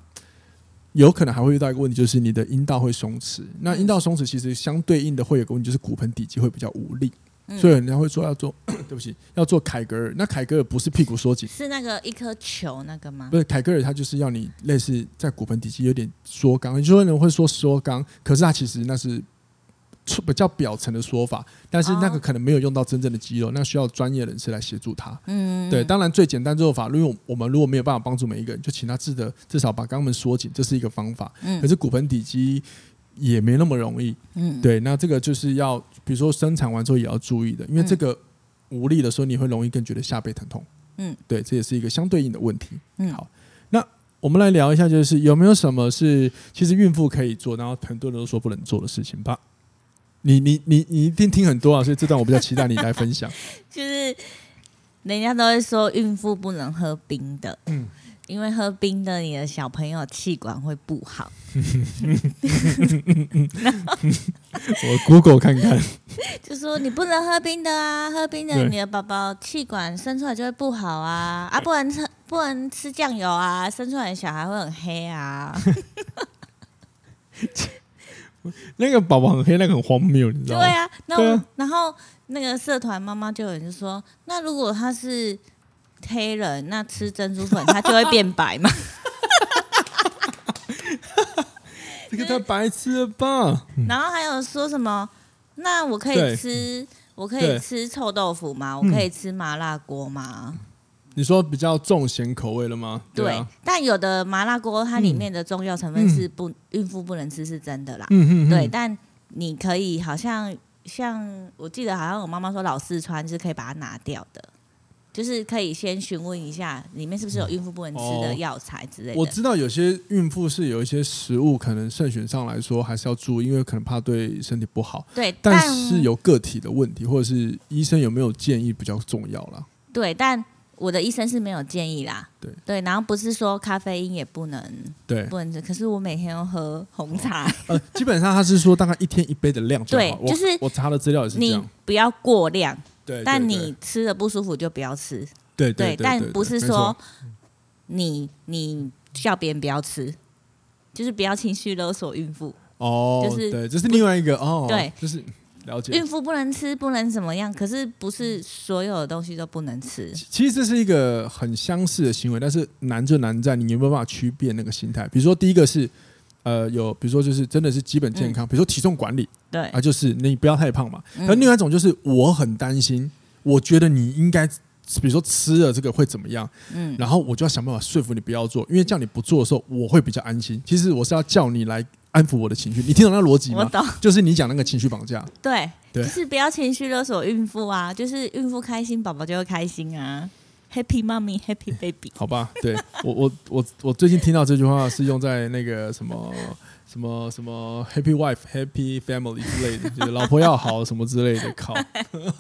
有可能还会遇到一个问题，就是你的阴道会松弛。那阴道松弛其实相对应的会有个问题，就是骨盆底肌会比较无力。所以人家会说要做，(coughs) 对不起，要做凯格尔。那凯格尔不是屁股缩紧，是那个一颗球那个吗？不是，凯格尔它就是要你类似在骨盆底肌有点缩肛。很多人会说缩肛，可是它其实那是比较表层的说法，但是那个可能没有用到真正的肌肉，那需要专业人士来协助他。嗯，对，当然最简单做法，因为我们如果没有办法帮助每一个人，就请他记得至少把肛门缩紧，这是一个方法。嗯，可是骨盆底肌。也没那么容易，嗯，对，那这个就是要，比如说生产完之后也要注意的，因为这个无力的时候，你会容易更觉得下背疼痛，嗯，对，这也是一个相对应的问题，嗯，好，那我们来聊一下，就是有没有什么是其实孕妇可以做，然后很多人都说不能做的事情吧？你你你你一定听很多啊，所以这段我比较期待你来分享，(laughs) 就是人家都会说孕妇不能喝冰的，嗯。因为喝冰的，你的小朋友气管会不好。(laughs) 我 Google 看看，(laughs) 就说你不能喝冰的啊，喝冰的你的宝宝气管生出来就会不好啊，啊不能吃不能吃酱油啊，生出来的小孩会很黑啊。(laughs) 那个宝宝很黑，那个很荒谬，你知道吗？对啊，那我然后那个社团妈妈就有人就说，那如果他是。黑人那吃珍珠粉，他就会变白吗？这个太白痴了吧！然后还有说什么？那我可以吃，我可以吃臭豆腐吗？我可以吃麻辣锅吗？你说比较重咸口味了吗？对，但有的麻辣锅它里面的中药成分是不孕妇不能吃，是真的啦。嗯嗯，对，但你可以好像像我记得好像我妈妈说老四川是可以把它拿掉的。就是可以先询问一下里面是不是有孕妇不能吃的药材之类的。我知道有些孕妇是有一些食物可能慎选上来说还是要注意，因为可能怕对身体不好。对，但是有个体的问题，或者是医生有没有建议比较重要啦。对，但。我的医生是没有建议啦，对对，然后不是说咖啡因也不能，对，不能吃。可是我每天要喝红茶，呃，基本上他是说大概一天一杯的量就好。对，就是我，我查的资料也是这样，你不要过量，但你吃的不舒服就不要吃，对，对，但不是说你你叫别人不要吃，就是不要情绪勒索孕妇哦，就是对，这是另外一个哦，对，就是。了解，孕妇不能吃，不能怎么样？可是不是所有的东西都不能吃。其实这是一个很相似的行为，但是难就难在你有没有办法区别那个心态。比如说，第一个是呃，有比如说就是真的是基本健康，嗯、比如说体重管理，对啊，就是你不要太胖嘛。而另外一种就是我很担心，我觉得你应该比如说吃了这个会怎么样？嗯，然后我就要想办法说服你不要做，因为叫你不做的时候，我会比较安心。其实我是要叫你来。安抚我的情绪，你听懂那逻辑吗？我懂，就是你讲那个情绪绑架。对，对，就是不要情绪勒索孕妇啊，就是孕妇开心，宝宝就会开心啊。Happy mommy, happy baby。(laughs) 好吧，对我我我我最近听到这句话是用在那个什么什么什么 Happy wife, happy family 之类的，就是老婆要好什么之类的。靠，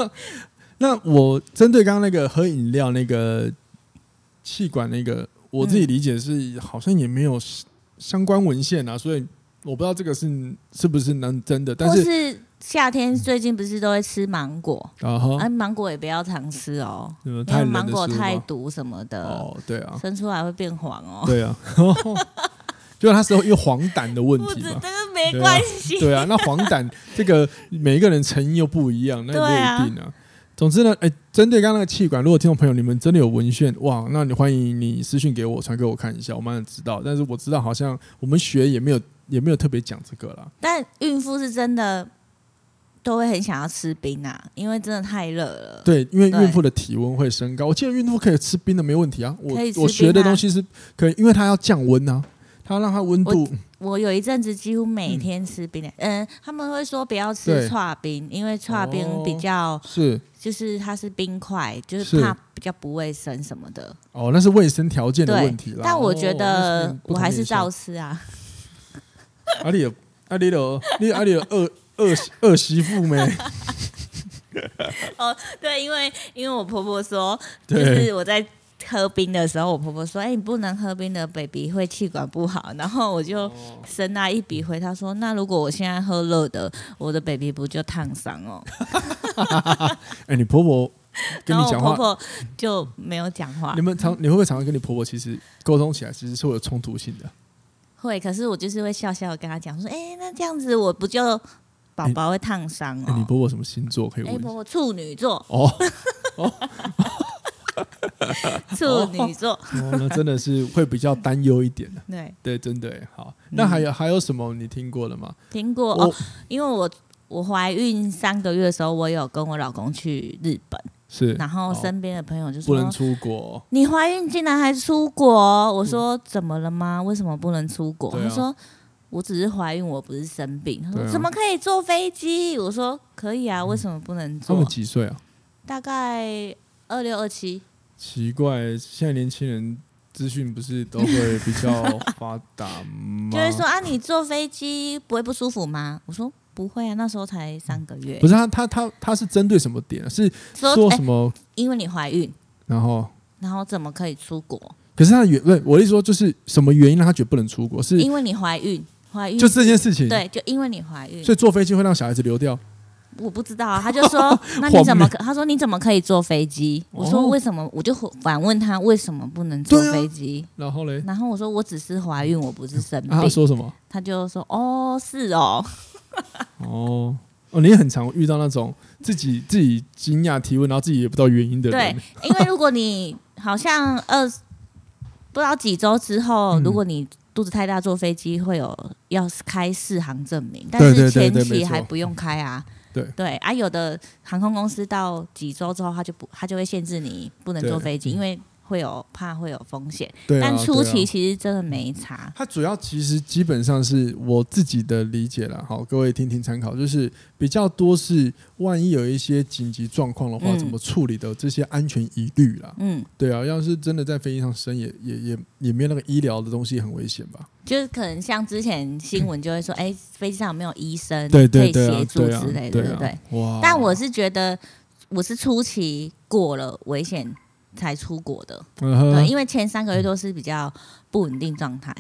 (laughs) 那我针对刚刚那个喝饮料那个气管那个，我自己理解是好像也没有相关文献啊，所以。我不知道这个是是不是能真的，但是，是夏天最近不是都会吃芒果啊？哈，芒果也不要常吃哦，因为芒果太毒什么的哦。对啊，生出来会变黄哦。对啊，(laughs) 就它是因为黄疸的问题嘛？这个没关系。对啊，那黄疸这个每一个人成因又不一样，那也不一定啊。总之呢，哎，针对刚刚那个气管，如果听众朋友你们真的有文献哇，那你欢迎你私信给我，传给我看一下，我蛮想知道。但是我知道好像我们学也没有。也没有特别讲这个啦，但孕妇是真的都会很想要吃冰啊，因为真的太热了。对，因为孕妇的体温会升高。我记得孕妇可以吃冰的，没问题啊。我可以我学的东西是可以，因为它要降温啊，它要让它温度我。我有一阵子几乎每天吃冰的，嗯，嗯，他们会说不要吃剉冰，因为剉冰比较、哦、是，就是它是冰块，就是怕比较不卫生什么的。哦，那是卫生条件的问题啦。但我觉得、哦、我还是照吃啊。(laughs) 阿里有阿里有你阿里有二二二媳妇没？(laughs) 哦，对，因为因为我婆婆说，就是我在喝冰的时候，我婆婆说，哎、欸，你不能喝冰的，baby 会气管不好。然后我就生那一笔回她说，那如果我现在喝热的，我的 baby 不就烫伤哦？(laughs) 哎、欸，你婆婆跟你讲话，婆婆就没有讲话。你们常你会不会常常跟你婆婆其实沟通起来，其实是会有冲突性的？会，可是我就是会笑笑跟他讲说，哎、欸，那这样子我不就宝宝会烫伤哦、欸？你婆婆什么星座可以问？哎、欸，婆婆处女座哦，哦 (laughs) 处女座、那真的是会比较担忧一点的。(laughs) 对对，真的好。那还有、嗯、还有什么你听过的吗？听过哦，因为我我怀孕三个月的时候，我有跟我老公去日本。是，然后身边的朋友就说不能出国。你怀孕竟然还出国？我说怎么了吗？为什么不能出国？他说我只是怀孕，我不是生病。他说怎么可以坐飞机？我说可以啊，为什么不能坐？他们几岁啊？大概二六二七。奇怪，现在年轻人资讯不是都会比较发达吗？就是说啊，你坐飞机不会不舒服吗？我说。不会啊，那时候才三个月。不是他，他他他是针对什么点？是说什么？欸、因为你怀孕，然后然后怎么可以出国？可是他的原不我的意思说，就是什么原因让他觉得不能出国？是因为你怀孕，怀孕就这件事情。对，就因为你怀孕，所以坐飞机会让小孩子流掉。我不知道啊，他就说，(laughs) 那你怎么可？他说你怎么可以坐飞机？我说为什么？我就反问他为什么不能坐飞机？然后嘞？然后我说我只是怀孕，我不是生病。他说什么？他就说哦，是哦。(laughs) 哦哦，你也很常遇到那种自己自己惊讶提问，然后自己也不知道原因的人。对，因为如果你好像二不知道几周之后，嗯，如果你肚子太大，坐飞机会有要开适航证明，但是前期还不用开啊。对。对啊，有的航空公司到几周之后，他就不他就会限制你不能坐飞机，因为会有怕会有风险。对啊，但初期其实真的没差。它主要其实基本上是我自己的理解了，好，各位听听参考，就是比较多是万一有一些紧急状况的话，怎么处理的这些安全疑虑啦。嗯，对啊，要是真的在飞机上生，也也也也没有那个医疗的东西，很危险吧？就是可能像之前新闻就会说，(laughs) 哎，飞机上有没有医生对对协助之类的，对不对？哇！但我是觉得。我是初期过了危险才出国的，对，因为前三个月都是比较不稳定状态，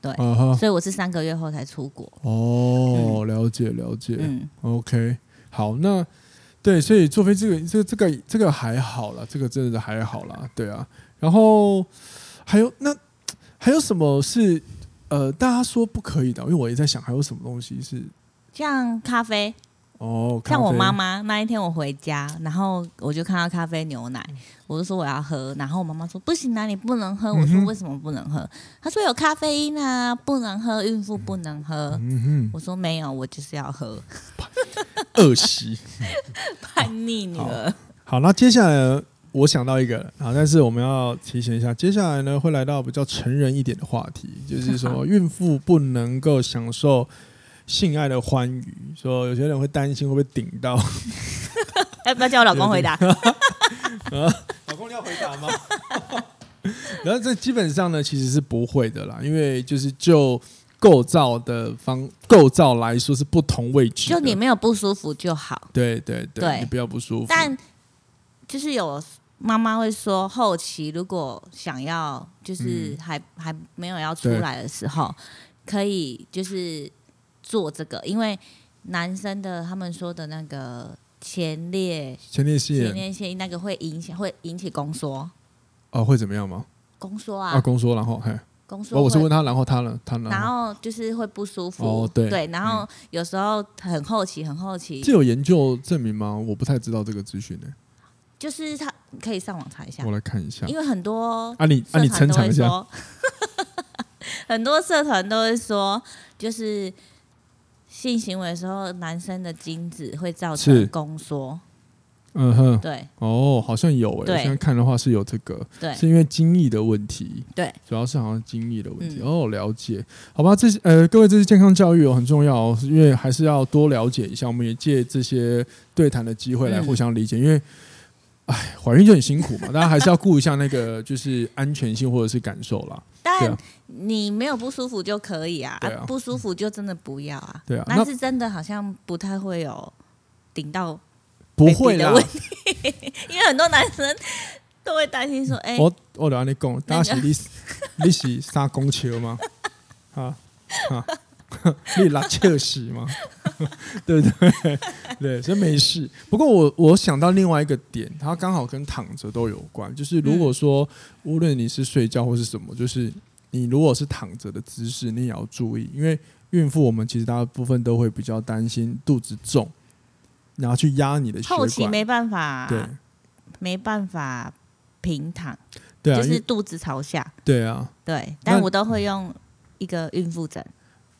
对，所以我是三个月后才出国。哦，了解了解，嗯，OK，好，那对，所以坐飞机这个这个这个这个还好了，这个真的还好了，对啊。然后还有那还有什么是呃大家说不可以的？因为我也在想还有什么东西是像咖啡。哦，像我妈妈那一天我回家，然后我就看到咖啡牛奶，我就说我要喝，然后我妈妈说不行啊，你不能喝。我说为什么不能喝？她说有咖啡因啊，不能喝，孕妇不能喝。我说没有，我就是要喝。(laughs) 恶习，(laughs) 叛逆女儿。好，那接下来我想到一个，啊，但是我们要提醒一下，接下来呢会来到比较成人一点的话题，就是说 (laughs) 孕妇不能够享受。性爱的欢愉，说有些人会担心会不会顶到，要不要叫我老公回答？(laughs) 老公你要回答吗？(laughs) 然后这基本上呢，其实是不会的啦，因为就是就构造的方构造来说是不同位置，就你没有不舒服就好。对对对，对你不要不舒服。但就是有妈妈会说，后期如果想要，就是还、嗯、还没有要出来的时候，可以就是。做这个，因为男生的他们说的那个前列前列腺。前列腺那个会影响会引起宫缩。哦，会怎么样吗？宫缩啊，啊宫缩，然后嘿，宫缩，哦，我是问他，然后他呢，他呢，然后就是会不舒服，哦，对。对，然后有时候很好奇很好奇，这有研究证明吗？我不太知道这个资讯呢。就是他可以上网查一下，我来看一下，因为很多啊你啊你撑场一下，(laughs) 很多社团都会说，就是。性行为的时候，男生的精子会造成宫缩。嗯哼，对，哦，好像有诶。对，现在看的话是有这个，对，是因为精液的问题。对，主要是好像精液的问题。嗯、哦，了解，好吧，这些呃，各位，这是健康教育哦很重要哦，因为还是要多了解一下。我们也借这些对谈的机会来互相理解，嗯、因为。哎，怀孕就很辛苦嘛，大家还是要顾一下那个就是安全性或者是感受啦。但你没有不舒服就可以啊，啊不舒服就真的不要啊。对啊，但是真的好像不太会有顶到不会的问题，(laughs) 因为很多男生都会担心说：“哎、欸，我我跟你讲，当时你你是三公尺吗？(laughs) 啊啊。” (laughs) 你拉切屎吗？对不对？对，所以没事。不过我我想到另外一个点，它刚好跟躺着都有关。就是如果说无论你是睡觉或是什么，就是你如果是躺着的姿势，你也要注意，因为孕妇我们其实大部分都会比较担心肚子重，然后去压你的血管。后期没办法，对，没办法平躺，对啊，就是肚子朝下。对啊，对，但我都会用一个孕妇枕。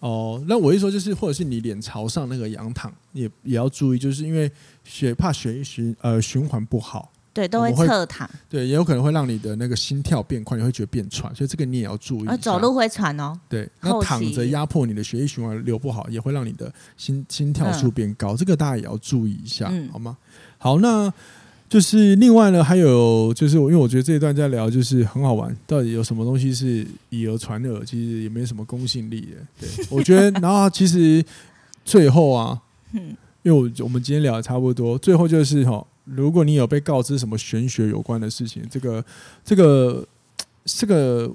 哦，那我一说就是，或者是你脸朝上那个仰躺，也也要注意，就是因为血怕血液循呃循环不好，对，都会侧躺，对，也有可能会让你的那个心跳变快，你会觉得变喘，所以这个你也要注意。走路会喘哦，对，那躺着压迫你的血液循环流不好，也会让你的心心跳数变高，嗯、这个大家也要注意一下，嗯、好吗？好，那。就是另外呢，还有就是，因为我觉得这一段在聊，就是很好玩。到底有什么东西是以讹传讹，其实也没什么公信力的。对，我觉得，然后其实最后啊，(laughs) 嗯因为我我们今天聊的差不多，最后就是哈，如果你有被告知什么玄学有关的事情，这个这个 (tsk) 这个，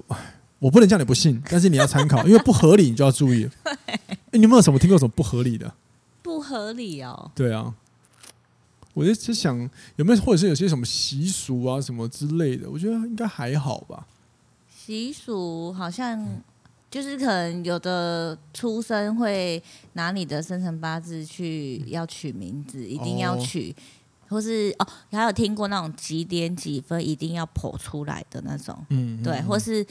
我不能叫你不信，(laughs) 但是你要参考，因为不合理，你就要注意。哎，你有没有什么听过什么不合理的？不合理哦。对啊。我就只想有没有，或者是有些什么习俗啊，什么之类的，我觉得应该还好吧。习俗好像就是可能有的出生会拿你的生辰八字去要取名字，一定要取，或是哦，还有听过那种几点几分一定要剖出来的那种，嗯，对，或是。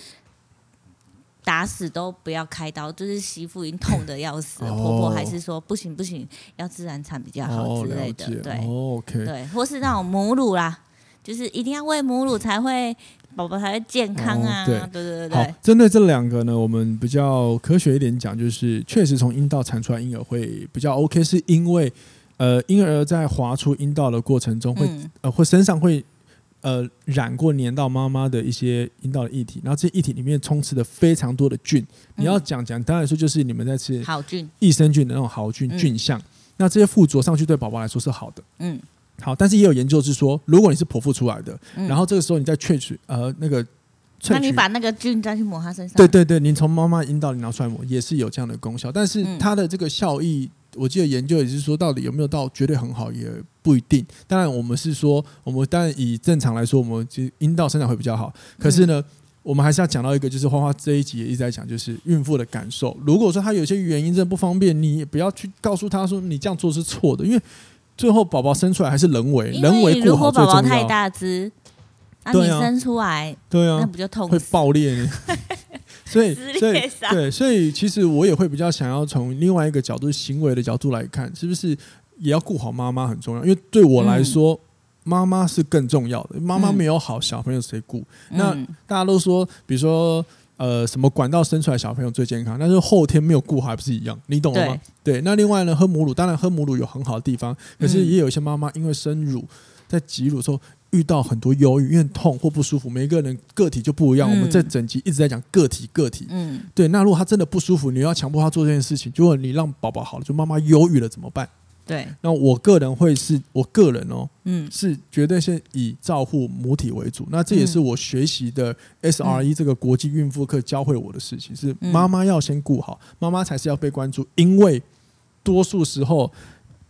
打死都不要开刀，就是媳妇已经痛得要死了，哦、婆婆还是说不行不行，要自然产比较好之类的，哦、对、哦 okay、对，或是那种母乳啦，就是一定要喂母乳才会宝宝才会健康啊。对对对对。好，针对这两个呢，我们比较科学一点讲，就是确实从阴道产出来婴儿会比较 OK，是因为呃婴儿在滑出阴道的过程中会、嗯、呃会身上会。呃，染过粘到妈妈的一些阴道的液体，然后这些液体里面充斥着非常多的菌。嗯、你要讲讲，当然说就是你们在吃好菌、益生菌的那种好菌菌相。嗯、那这些附着上去对宝宝来说是好的。嗯，好，但是也有研究是说，如果你是剖腹出来的，嗯、然后这个时候你再萃取呃那个，那你把那个菌再去抹他身上，对对对，你从妈妈阴道里拿出来抹也是有这样的功效，但是它的这个效益。我记得研究也是说，到底有没有到绝对很好也不一定。当然，我们是说，我们当然以正常来说，我们就阴道生长会比较好。可是呢，我们还是要讲到一个，就是花花这一集也一直在讲，就是孕妇的感受。如果说她有些原因真的不方便，你也不要去告诉她说你这样做是错的，因为最后宝宝生出来还是人为，人为顾好最重要。如果宝宝太大只，那你生出来，对啊，那不就痛会爆裂？(laughs) 所以，所以，对，所以，其实我也会比较想要从另外一个角度，行为的角度来看，是不是也要顾好妈妈很重要？因为对我来说，妈妈是更重要的。妈妈没有好，小朋友谁顾？那大家都说，比如说，呃，什么管道生出来小朋友最健康，但是后天没有顾好，还不是一样？你懂了吗？对。那另外呢，喝母乳，当然喝母乳有很好的地方，可是也有一些妈妈因为生乳，在挤乳的时候。遇到很多忧郁，因为痛或不舒服，每一个人个体就不一样。嗯、我们在整集一直在讲个体，个体。嗯，对。那如果他真的不舒服，你要强迫他做这件事情，如果你让宝宝好了，就妈妈忧郁了怎么办？对。那我个人会是我个人哦，嗯，是绝对是以照护母体为主。那这也是我学习的 SRE 这个国际孕妇课教会我的事情，是妈妈要先顾好，妈妈才是要被关注，因为多数时候。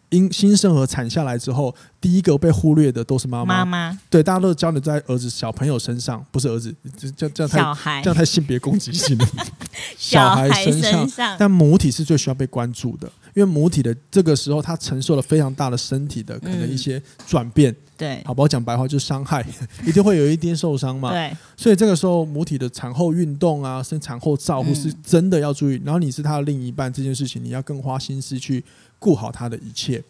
因新生儿产下来之后，第一个被忽略的都是妈妈。妈妈对，大家都教你在儿子小朋友身上，不是儿子，这这这样太小孩这样太性别攻击性了。(laughs) 小孩身上，但母体是最需要被关注的，因为母体的这个时候，它承受了非常大的身体的可能一些转变。嗯、对，好不好讲白话就是伤害，(laughs) 一定会有一点受伤嘛。对，所以这个时候母体的产后运动啊，生产后照护是真的要注意。嗯、然后你是他的另一半，这件事情你要更花心思去。顾好他的一切，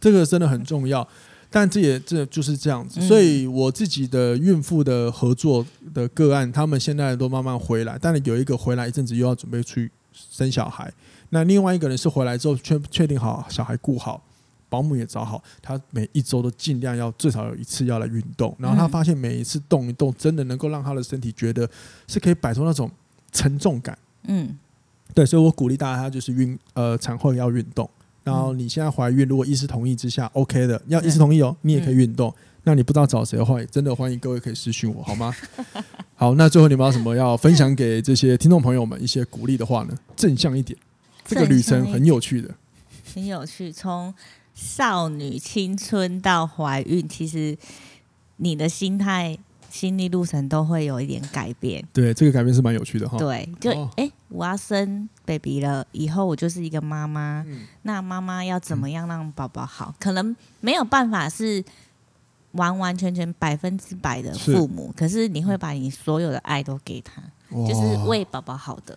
这个真的很重要。但这也这就是这样子，所以我自己的孕妇的合作的个案，他们现在都慢慢回来。但是有一个回来一阵子，又要准备去生小孩。那另外一个人是回来之后确确定好小孩顾好，保姆也找好，他每一周都尽量要最少有一次要来运动。然后他发现每一次动一动，真的能够让他的身体觉得是可以摆脱那种沉重感。嗯，对，所以我鼓励大家，就是运呃产后要运动。然后你现在怀孕，如果医师同意之下，OK 的，要医师同意哦，你也可以运动。嗯、那你不知道找谁的话，真的欢迎各位可以私讯我，好吗？(laughs) 好，那最后你们有什么要分享给这些听众朋友们一些鼓励的话呢？正向一点，这个旅程很有趣的，很有趣。从少女青春到怀孕，其实你的心态。心理路程都会有一点改变，对，这个改变是蛮有趣的哈。对，就哎、哦欸，我要生 baby 了，以后我就是一个妈妈，嗯、那妈妈要怎么样让宝宝好？嗯、可能没有办法是完完全全百分之百的父母，是，可是你会把你所有的爱都给他，就是为宝宝好的。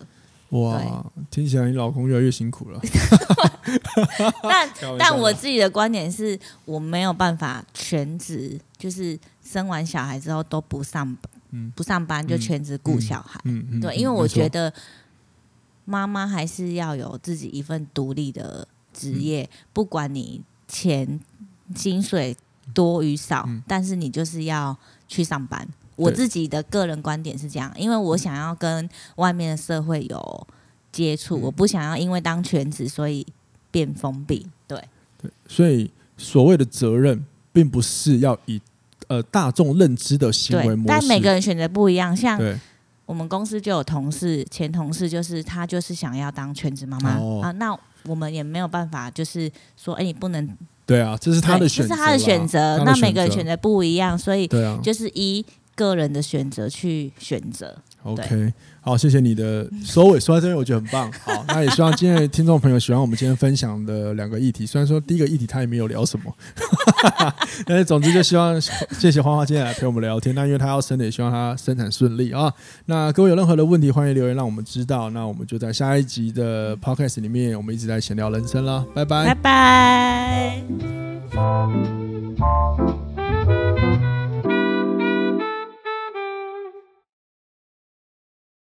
哇，听起来你老公越来越辛苦了。(laughs) 但但我自己的观点是我没有办法全职，就是生完小孩之后都不上班，嗯、不上班就全职顾小孩。嗯嗯嗯、对，因为我觉得妈妈还是要有自己一份独立的职业，嗯、不管你钱薪水多与少，嗯、但是你就是要去上班。我自己的个人观点是这样，因为我想要跟外面的社会有接触，我不想要因为当全职所以变封闭。对，对，所以所谓的责任，并不是要以呃大众认知的行为模式，但每个人选择不一样。像我们公司就有同事，前同事就是他就是想要当全职妈妈、哦、啊，那我们也没有办法，就是说，哎，你不能。对啊，这是他的选择，这是他的选择。那每个人选择不一样，所以就是一。个人的选择去选择。OK，好，谢谢你的收尾，说到这边我觉得很棒。(laughs) 好，那也希望今天的听众朋友喜欢我们今天分享的两个议题。虽然说第一个议题他也没有聊什么，(laughs) 但是总之就希望谢谢花花今天来陪我们聊天。那因为他要生的，也希望他生产顺利啊。那各位有任何的问题，欢迎留言让我们知道。那我们就在下一集的 Podcast 里面，我们一直在闲聊人生啦。拜拜，拜拜。